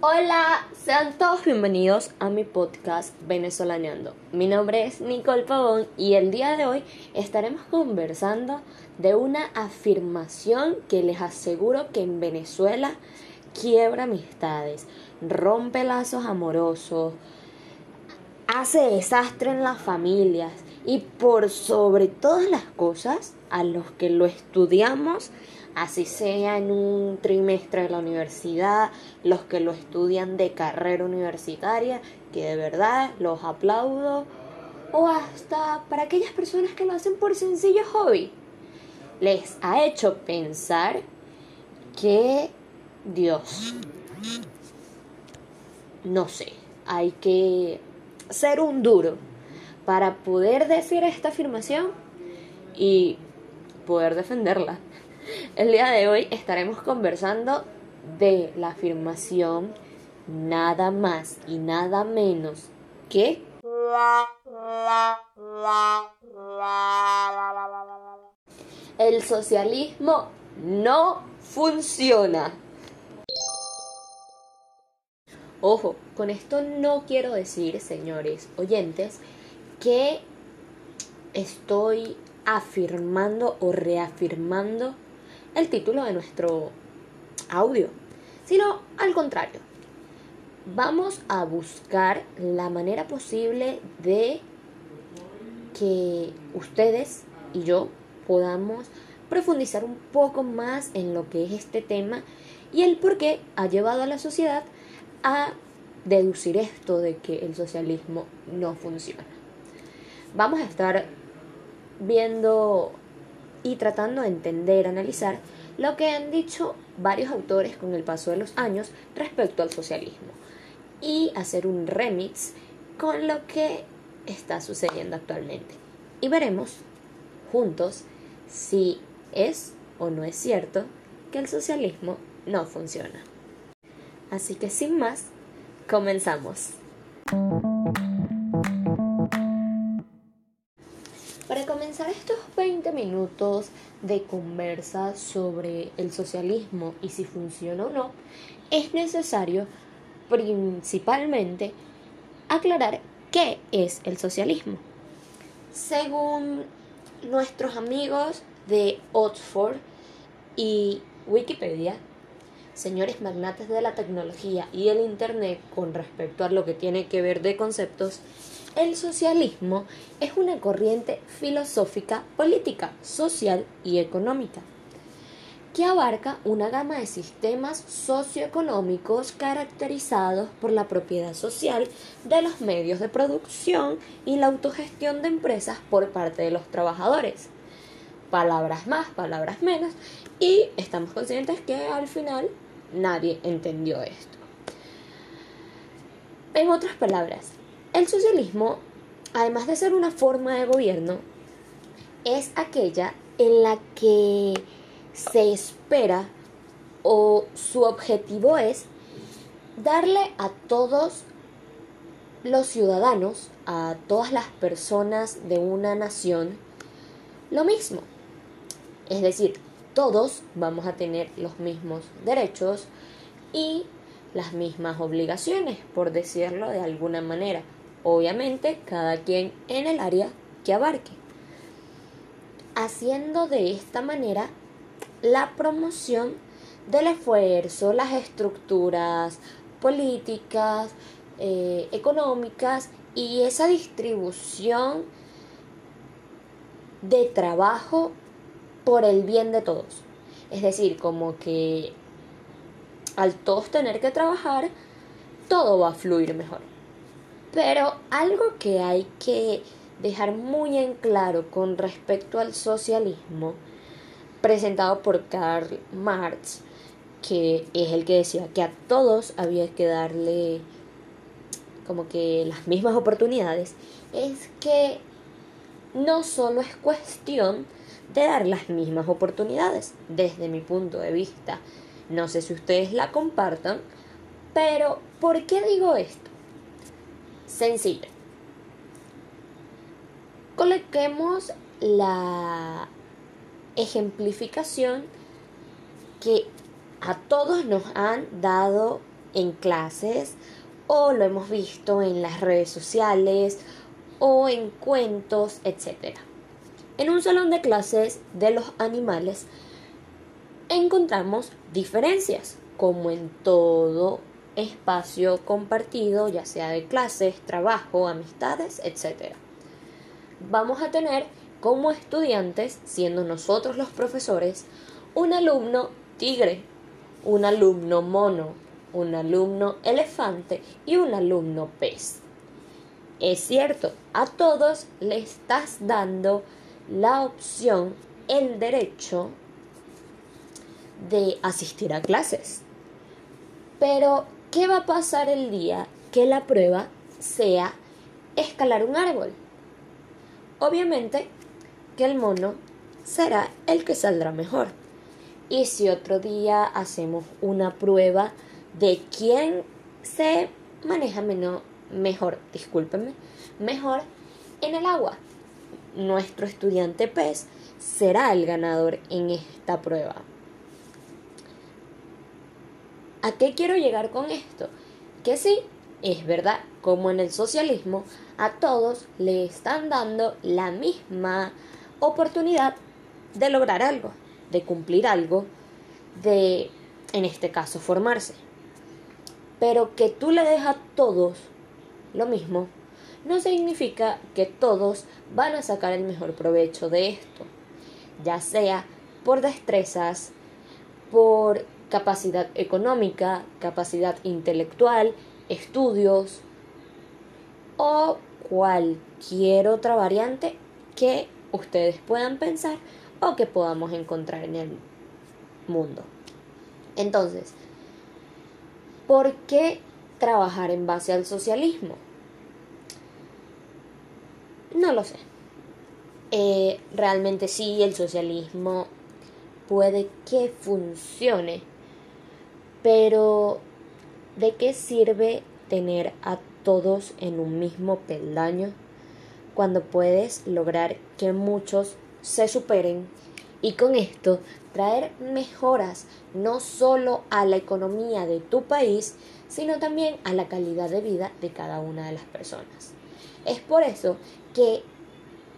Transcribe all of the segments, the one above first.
Hola, sean todos bienvenidos a mi podcast Venezolaneando. Mi nombre es Nicole Pavón y el día de hoy estaremos conversando de una afirmación que les aseguro que en Venezuela quiebra amistades, rompe lazos amorosos, hace desastre en las familias y por sobre todas las cosas a los que lo estudiamos, así sea en un trimestre de la universidad, los que lo estudian de carrera universitaria, que de verdad los aplaudo, o hasta para aquellas personas que lo hacen por sencillo hobby, les ha hecho pensar que Dios, no sé, hay que ser un duro para poder decir esta afirmación y poder defenderla. El día de hoy estaremos conversando de la afirmación nada más y nada menos que el socialismo no funciona. Ojo, con esto no quiero decir, señores oyentes, que estoy afirmando o reafirmando el título de nuestro audio, sino al contrario. Vamos a buscar la manera posible de que ustedes y yo podamos profundizar un poco más en lo que es este tema y el por qué ha llevado a la sociedad a deducir esto de que el socialismo no funciona. Vamos a estar viendo y tratando de entender, analizar lo que han dicho varios autores con el paso de los años respecto al socialismo y hacer un remix con lo que está sucediendo actualmente. Y veremos juntos si es o no es cierto que el socialismo no funciona. Así que sin más, comenzamos. Comenzar estos 20 minutos de conversa sobre el socialismo y si funciona o no, es necesario principalmente aclarar qué es el socialismo. Según nuestros amigos de Oxford y Wikipedia, señores magnates de la tecnología y el Internet con respecto a lo que tiene que ver de conceptos, el socialismo es una corriente filosófica, política, social y económica que abarca una gama de sistemas socioeconómicos caracterizados por la propiedad social de los medios de producción y la autogestión de empresas por parte de los trabajadores. Palabras más, palabras menos, y estamos conscientes que al final nadie entendió esto. En otras palabras, el socialismo, además de ser una forma de gobierno, es aquella en la que se espera o su objetivo es darle a todos los ciudadanos, a todas las personas de una nación, lo mismo. Es decir, todos vamos a tener los mismos derechos y las mismas obligaciones, por decirlo de alguna manera. Obviamente, cada quien en el área que abarque. Haciendo de esta manera la promoción del esfuerzo, las estructuras políticas, eh, económicas y esa distribución de trabajo por el bien de todos. Es decir, como que al todos tener que trabajar, todo va a fluir mejor. Pero algo que hay que dejar muy en claro con respecto al socialismo, presentado por Karl Marx, que es el que decía que a todos había que darle como que las mismas oportunidades, es que no solo es cuestión de dar las mismas oportunidades, desde mi punto de vista. No sé si ustedes la compartan, pero ¿por qué digo esto? Sencillo. Coloquemos la ejemplificación que a todos nos han dado en clases o lo hemos visto en las redes sociales o en cuentos, etc. En un salón de clases de los animales encontramos diferencias, como en todo espacio compartido, ya sea de clases, trabajo, amistades, etc. Vamos a tener como estudiantes, siendo nosotros los profesores, un alumno tigre, un alumno mono, un alumno elefante y un alumno pez. Es cierto, a todos le estás dando la opción, el derecho de asistir a clases. Pero, ¿qué va a pasar el día que la prueba sea escalar un árbol? Obviamente que el mono será el que saldrá mejor. Y si otro día hacemos una prueba de quién se maneja mejor, discúlpenme, mejor en el agua, nuestro estudiante pez será el ganador en esta prueba. ¿A qué quiero llegar con esto? Que sí, es verdad, como en el socialismo, a todos le están dando la misma oportunidad de lograr algo de cumplir algo, de, en este caso, formarse. Pero que tú le dejas a todos lo mismo, no significa que todos van a sacar el mejor provecho de esto, ya sea por destrezas, por capacidad económica, capacidad intelectual, estudios o cualquier otra variante que ustedes puedan pensar o que podamos encontrar en el mundo. Entonces, ¿por qué trabajar en base al socialismo? No lo sé. Eh, realmente sí, el socialismo puede que funcione, pero ¿de qué sirve tener a todos en un mismo peldaño cuando puedes lograr que muchos se superen y con esto traer mejoras no solo a la economía de tu país, sino también a la calidad de vida de cada una de las personas. Es por eso que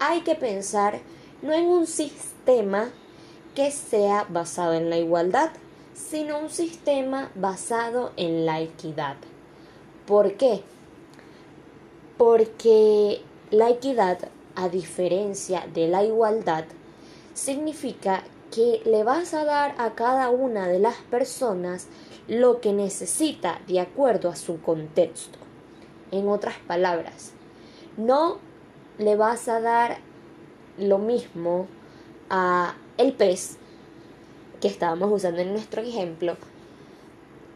hay que pensar no en un sistema que sea basado en la igualdad, sino un sistema basado en la equidad. ¿Por qué? Porque la equidad a diferencia de la igualdad, significa que le vas a dar a cada una de las personas lo que necesita de acuerdo a su contexto. En otras palabras, no le vas a dar lo mismo a el pez que estábamos usando en nuestro ejemplo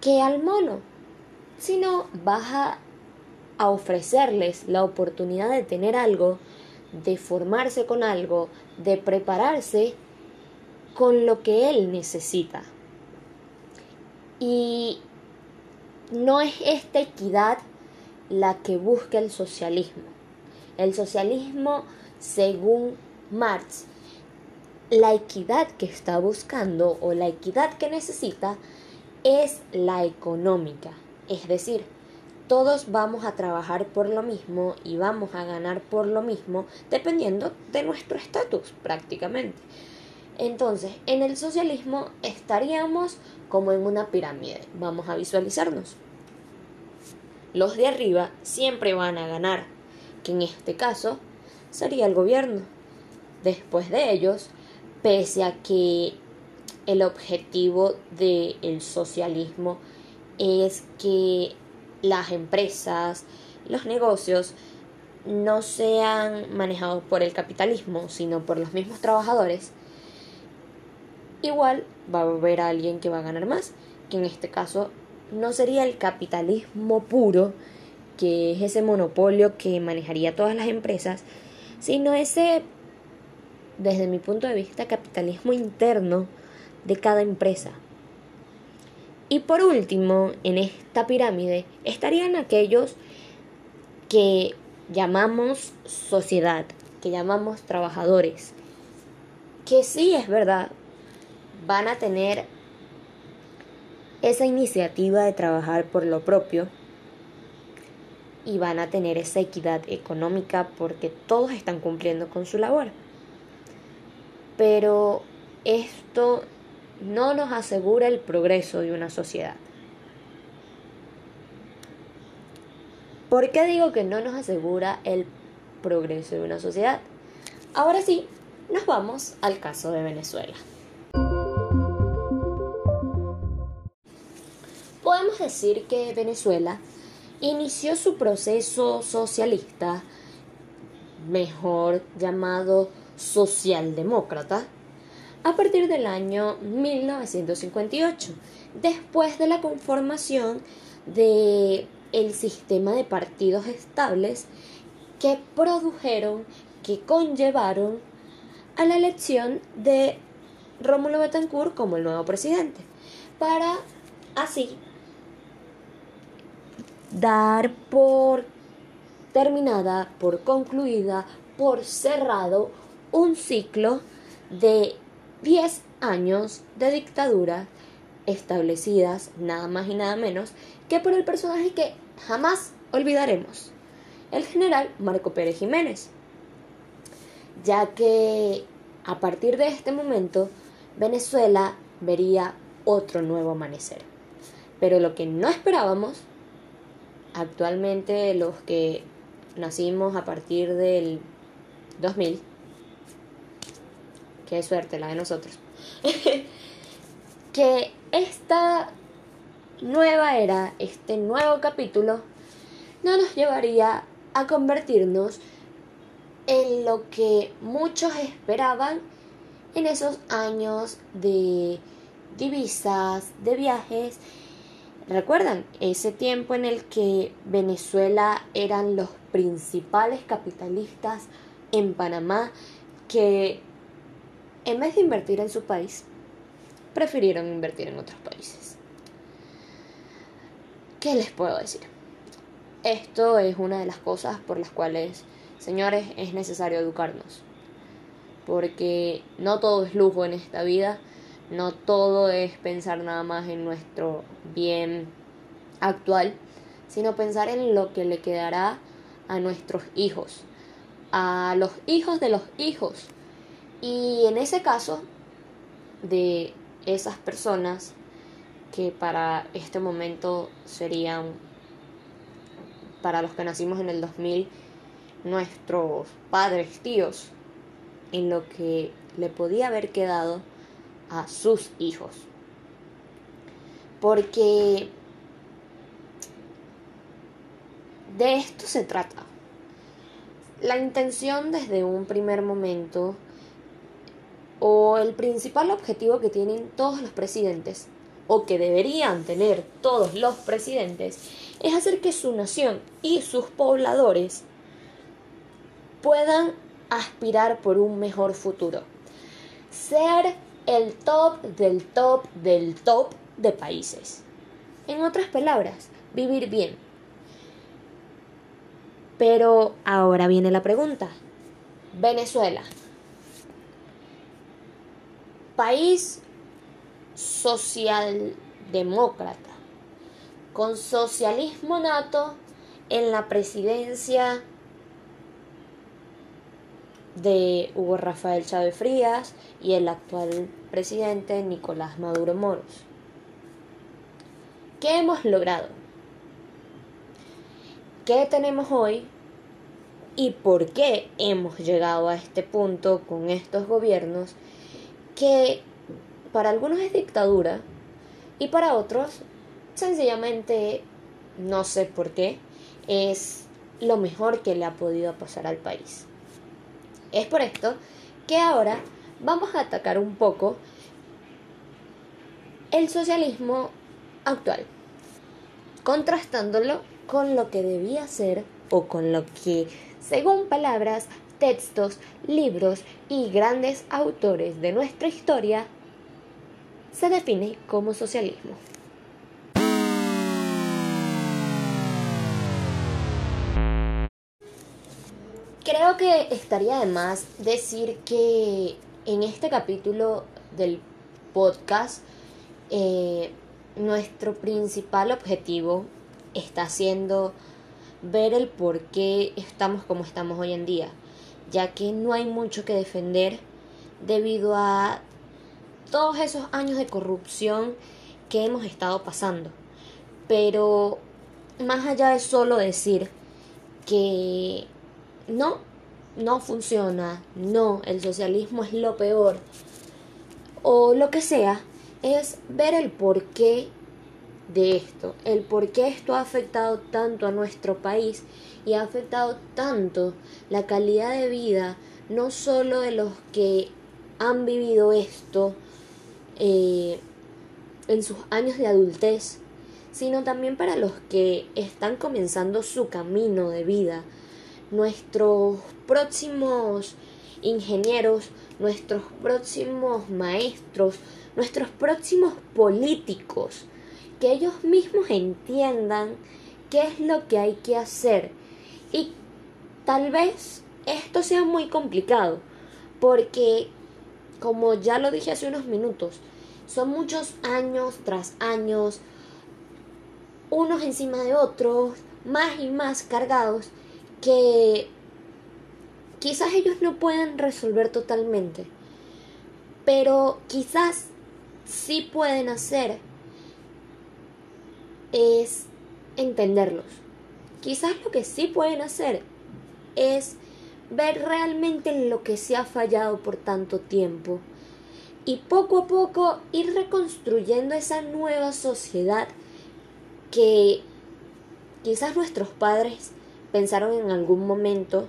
que al mono, sino vas a, a ofrecerles la oportunidad de tener algo de formarse con algo, de prepararse con lo que él necesita. Y no es esta equidad la que busca el socialismo. El socialismo, según Marx, la equidad que está buscando o la equidad que necesita es la económica. Es decir, todos vamos a trabajar por lo mismo y vamos a ganar por lo mismo dependiendo de nuestro estatus prácticamente. Entonces, en el socialismo estaríamos como en una pirámide. Vamos a visualizarnos. Los de arriba siempre van a ganar, que en este caso sería el gobierno. Después de ellos, pese a que el objetivo del socialismo es que las empresas, los negocios no sean manejados por el capitalismo, sino por los mismos trabajadores, igual va a haber alguien que va a ganar más, que en este caso no sería el capitalismo puro, que es ese monopolio que manejaría todas las empresas, sino ese, desde mi punto de vista, capitalismo interno de cada empresa. Y por último, en esta pirámide estarían aquellos que llamamos sociedad, que llamamos trabajadores, que sí es verdad, van a tener esa iniciativa de trabajar por lo propio y van a tener esa equidad económica porque todos están cumpliendo con su labor. Pero esto no nos asegura el progreso de una sociedad. ¿Por qué digo que no nos asegura el progreso de una sociedad? Ahora sí, nos vamos al caso de Venezuela. Podemos decir que Venezuela inició su proceso socialista, mejor llamado socialdemócrata, a partir del año 1958, después de la conformación de sistema de partidos estables que produjeron, que conllevaron a la elección de Rómulo Betancourt como el nuevo presidente, para así dar por terminada, por concluida, por cerrado un ciclo de 10 años de dictadura establecidas nada más y nada menos que por el personaje que jamás olvidaremos, el general Marco Pérez Jiménez, ya que a partir de este momento Venezuela vería otro nuevo amanecer. Pero lo que no esperábamos, actualmente los que nacimos a partir del 2000, qué suerte la de nosotros, que esta nueva era, este nuevo capítulo, no nos llevaría a convertirnos en lo que muchos esperaban en esos años de divisas, de viajes. ¿Recuerdan ese tiempo en el que Venezuela eran los principales capitalistas en Panamá que en vez de invertir en su país, prefirieron invertir en otros países? ¿Qué les puedo decir? Esto es una de las cosas por las cuales, señores, es necesario educarnos. Porque no todo es lujo en esta vida, no todo es pensar nada más en nuestro bien actual, sino pensar en lo que le quedará a nuestros hijos, a los hijos de los hijos. Y en ese caso, de esas personas que para este momento serían, para los que nacimos en el 2000, nuestros padres, tíos, en lo que le podía haber quedado a sus hijos. Porque de esto se trata. La intención desde un primer momento o el principal objetivo que tienen todos los presidentes o que deberían tener todos los presidentes, es hacer que su nación y sus pobladores puedan aspirar por un mejor futuro. Ser el top del top del top de países. En otras palabras, vivir bien. Pero ahora viene la pregunta. Venezuela. País socialdemócrata, con socialismo nato en la presidencia de Hugo Rafael Chávez Frías y el actual presidente Nicolás Maduro Moros. ¿Qué hemos logrado? ¿Qué tenemos hoy? ¿Y por qué hemos llegado a este punto con estos gobiernos que para algunos es dictadura y para otros sencillamente no sé por qué es lo mejor que le ha podido pasar al país. Es por esto que ahora vamos a atacar un poco el socialismo actual, contrastándolo con lo que debía ser o con lo que, según palabras, textos, libros y grandes autores de nuestra historia, se define como socialismo. Creo que estaría de más decir que en este capítulo del podcast eh, nuestro principal objetivo está siendo ver el por qué estamos como estamos hoy en día, ya que no hay mucho que defender debido a todos esos años de corrupción que hemos estado pasando. Pero más allá de solo decir que no, no funciona, no, el socialismo es lo peor, o lo que sea, es ver el porqué de esto, el por qué esto ha afectado tanto a nuestro país y ha afectado tanto la calidad de vida, no solo de los que han vivido esto eh, en sus años de adultez, sino también para los que están comenzando su camino de vida, nuestros próximos ingenieros, nuestros próximos maestros, nuestros próximos políticos, que ellos mismos entiendan qué es lo que hay que hacer. Y tal vez esto sea muy complicado, porque, como ya lo dije hace unos minutos, son muchos años tras años, unos encima de otros, más y más cargados, que quizás ellos no puedan resolver totalmente, pero quizás sí pueden hacer es entenderlos. Quizás lo que sí pueden hacer es ver realmente lo que se ha fallado por tanto tiempo y poco a poco ir reconstruyendo esa nueva sociedad que quizás nuestros padres pensaron en algún momento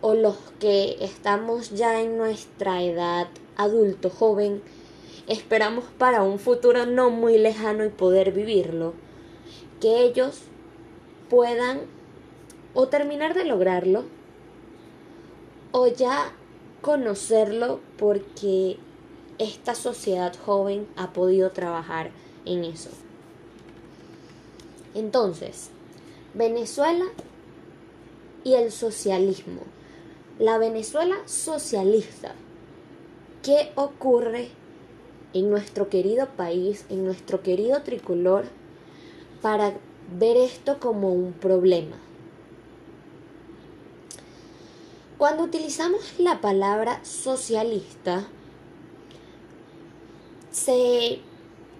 o los que estamos ya en nuestra edad adulto joven esperamos para un futuro no muy lejano y poder vivirlo, que ellos puedan o terminar de lograrlo o ya conocerlo porque esta sociedad joven ha podido trabajar en eso. Entonces, Venezuela y el socialismo. La Venezuela socialista. ¿Qué ocurre en nuestro querido país, en nuestro querido tricolor, para ver esto como un problema. Cuando utilizamos la palabra socialista, se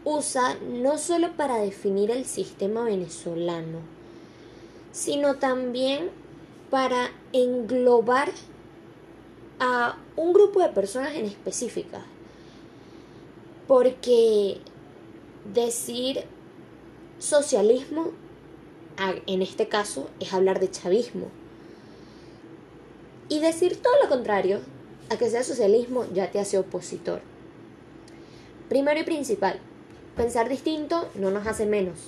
usa no solo para definir el sistema venezolano, sino también para englobar a un grupo de personas en específica porque decir socialismo, en este caso, es hablar de chavismo. Y decir todo lo contrario, a que sea socialismo, ya te hace opositor. Primero y principal, pensar distinto no nos hace menos,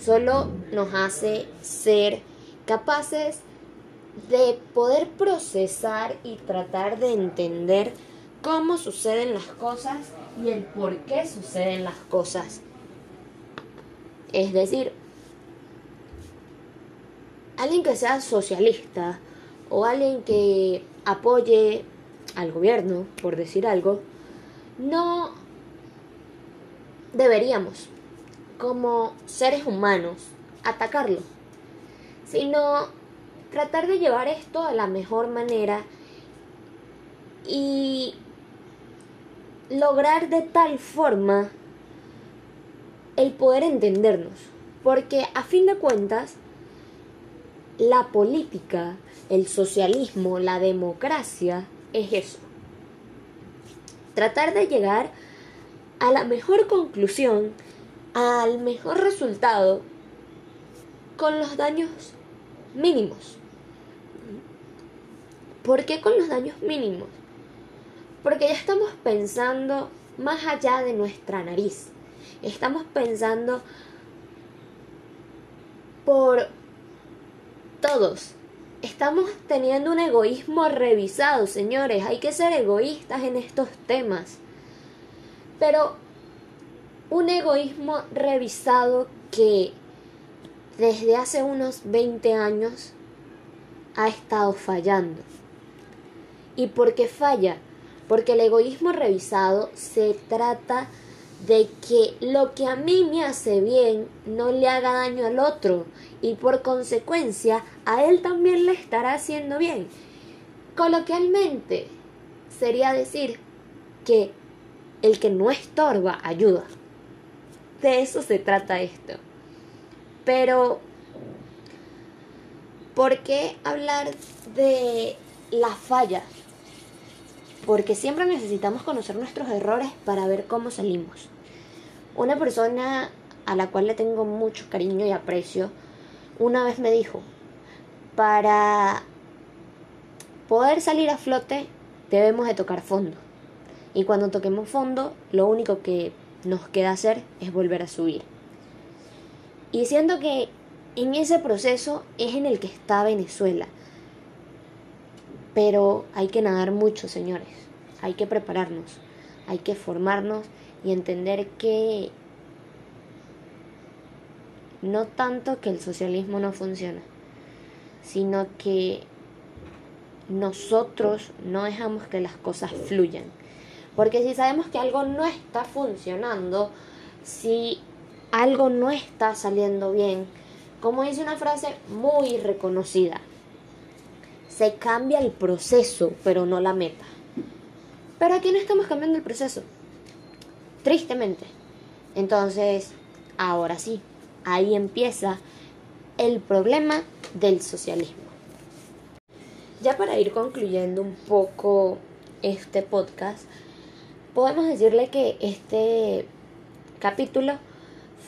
solo nos hace ser capaces de poder procesar y tratar de entender cómo suceden las cosas y el por qué suceden las cosas. Es decir, alguien que sea socialista o alguien que apoye al gobierno, por decir algo, no deberíamos, como seres humanos, atacarlo, sino tratar de llevar esto de la mejor manera y lograr de tal forma el poder entendernos. Porque a fin de cuentas, la política, el socialismo, la democracia es eso. Tratar de llegar a la mejor conclusión, al mejor resultado, con los daños mínimos. ¿Por qué con los daños mínimos? Porque ya estamos pensando más allá de nuestra nariz. Estamos pensando por todos. Estamos teniendo un egoísmo revisado, señores. Hay que ser egoístas en estos temas. Pero un egoísmo revisado que desde hace unos 20 años ha estado fallando. ¿Y por qué falla? Porque el egoísmo revisado se trata de que lo que a mí me hace bien no le haga daño al otro y por consecuencia a él también le estará haciendo bien. Coloquialmente sería decir que el que no estorba ayuda. De eso se trata esto. Pero, ¿por qué hablar de la falla? Porque siempre necesitamos conocer nuestros errores para ver cómo salimos. Una persona a la cual le tengo mucho cariño y aprecio, una vez me dijo, para poder salir a flote debemos de tocar fondo. Y cuando toquemos fondo, lo único que nos queda hacer es volver a subir. Y siento que en ese proceso es en el que está Venezuela. Pero hay que nadar mucho, señores. Hay que prepararnos, hay que formarnos y entender que no tanto que el socialismo no funciona, sino que nosotros no dejamos que las cosas fluyan. Porque si sabemos que algo no está funcionando, si algo no está saliendo bien, como dice una frase muy reconocida, se cambia el proceso, pero no la meta. Pero aquí no estamos cambiando el proceso. Tristemente. Entonces, ahora sí, ahí empieza el problema del socialismo. Ya para ir concluyendo un poco este podcast, podemos decirle que este capítulo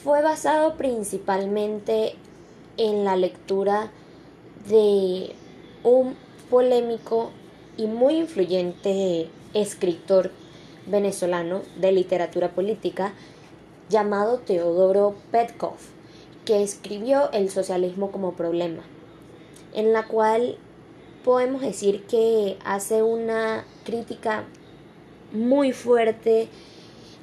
fue basado principalmente en la lectura de un polémico y muy influyente escritor venezolano de literatura política llamado Teodoro Petkov, que escribió El socialismo como problema, en la cual podemos decir que hace una crítica muy fuerte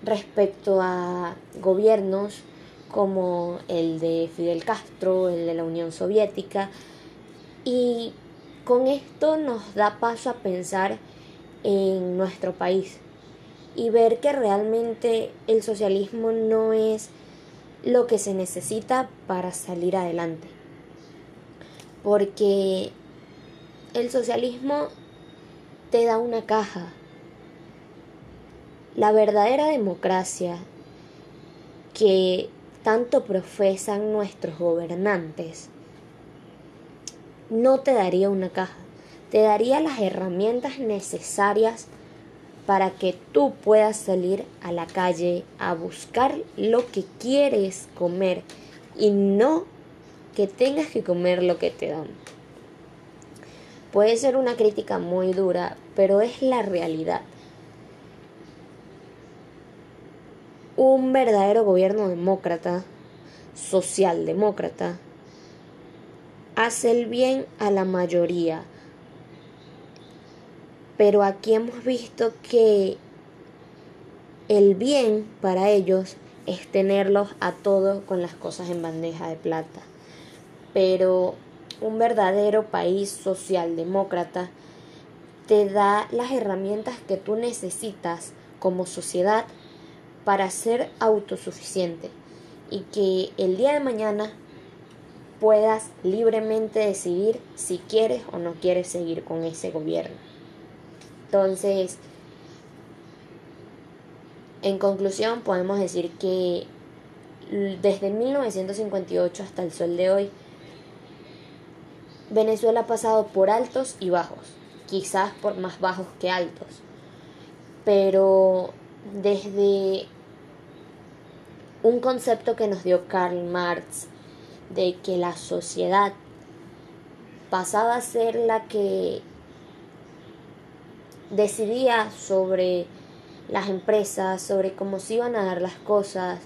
respecto a gobiernos como el de Fidel Castro, el de la Unión Soviética, y con esto nos da paso a pensar en nuestro país y ver que realmente el socialismo no es lo que se necesita para salir adelante. Porque el socialismo te da una caja, la verdadera democracia que tanto profesan nuestros gobernantes no te daría una caja, te daría las herramientas necesarias para que tú puedas salir a la calle a buscar lo que quieres comer y no que tengas que comer lo que te dan. Puede ser una crítica muy dura, pero es la realidad. un verdadero gobierno demócrata, socialdemócrata, hace el bien a la mayoría. Pero aquí hemos visto que el bien para ellos es tenerlos a todos con las cosas en bandeja de plata. Pero un verdadero país socialdemócrata te da las herramientas que tú necesitas como sociedad para ser autosuficiente y que el día de mañana puedas libremente decidir si quieres o no quieres seguir con ese gobierno. Entonces, en conclusión, podemos decir que desde 1958 hasta el sol de hoy, Venezuela ha pasado por altos y bajos, quizás por más bajos que altos, pero desde un concepto que nos dio Karl Marx de que la sociedad pasaba a ser la que decidía sobre las empresas, sobre cómo se iban a dar las cosas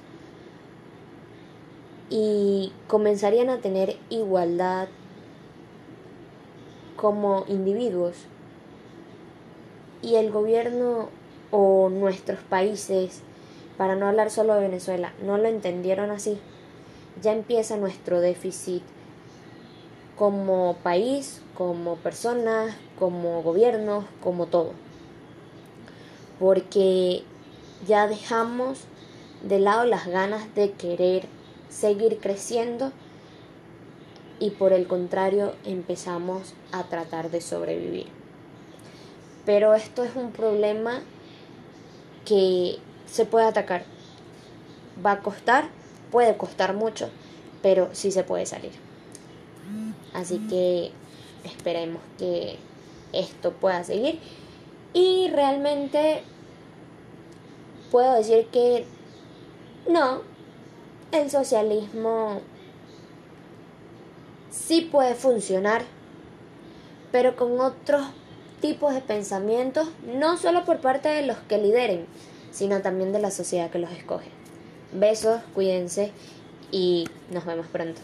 y comenzarían a tener igualdad como individuos. Y el gobierno o nuestros países, para no hablar solo de Venezuela, no lo entendieron así, ya empieza nuestro déficit como país, como personas, como gobiernos, como todo. Porque ya dejamos de lado las ganas de querer seguir creciendo y por el contrario empezamos a tratar de sobrevivir. Pero esto es un problema que se puede atacar. Va a costar, puede costar mucho, pero sí se puede salir. Así que esperemos que esto pueda seguir. Y realmente puedo decir que no, el socialismo sí puede funcionar, pero con otros tipos de pensamientos, no solo por parte de los que lideren, sino también de la sociedad que los escoge. Besos, cuídense y nos vemos pronto.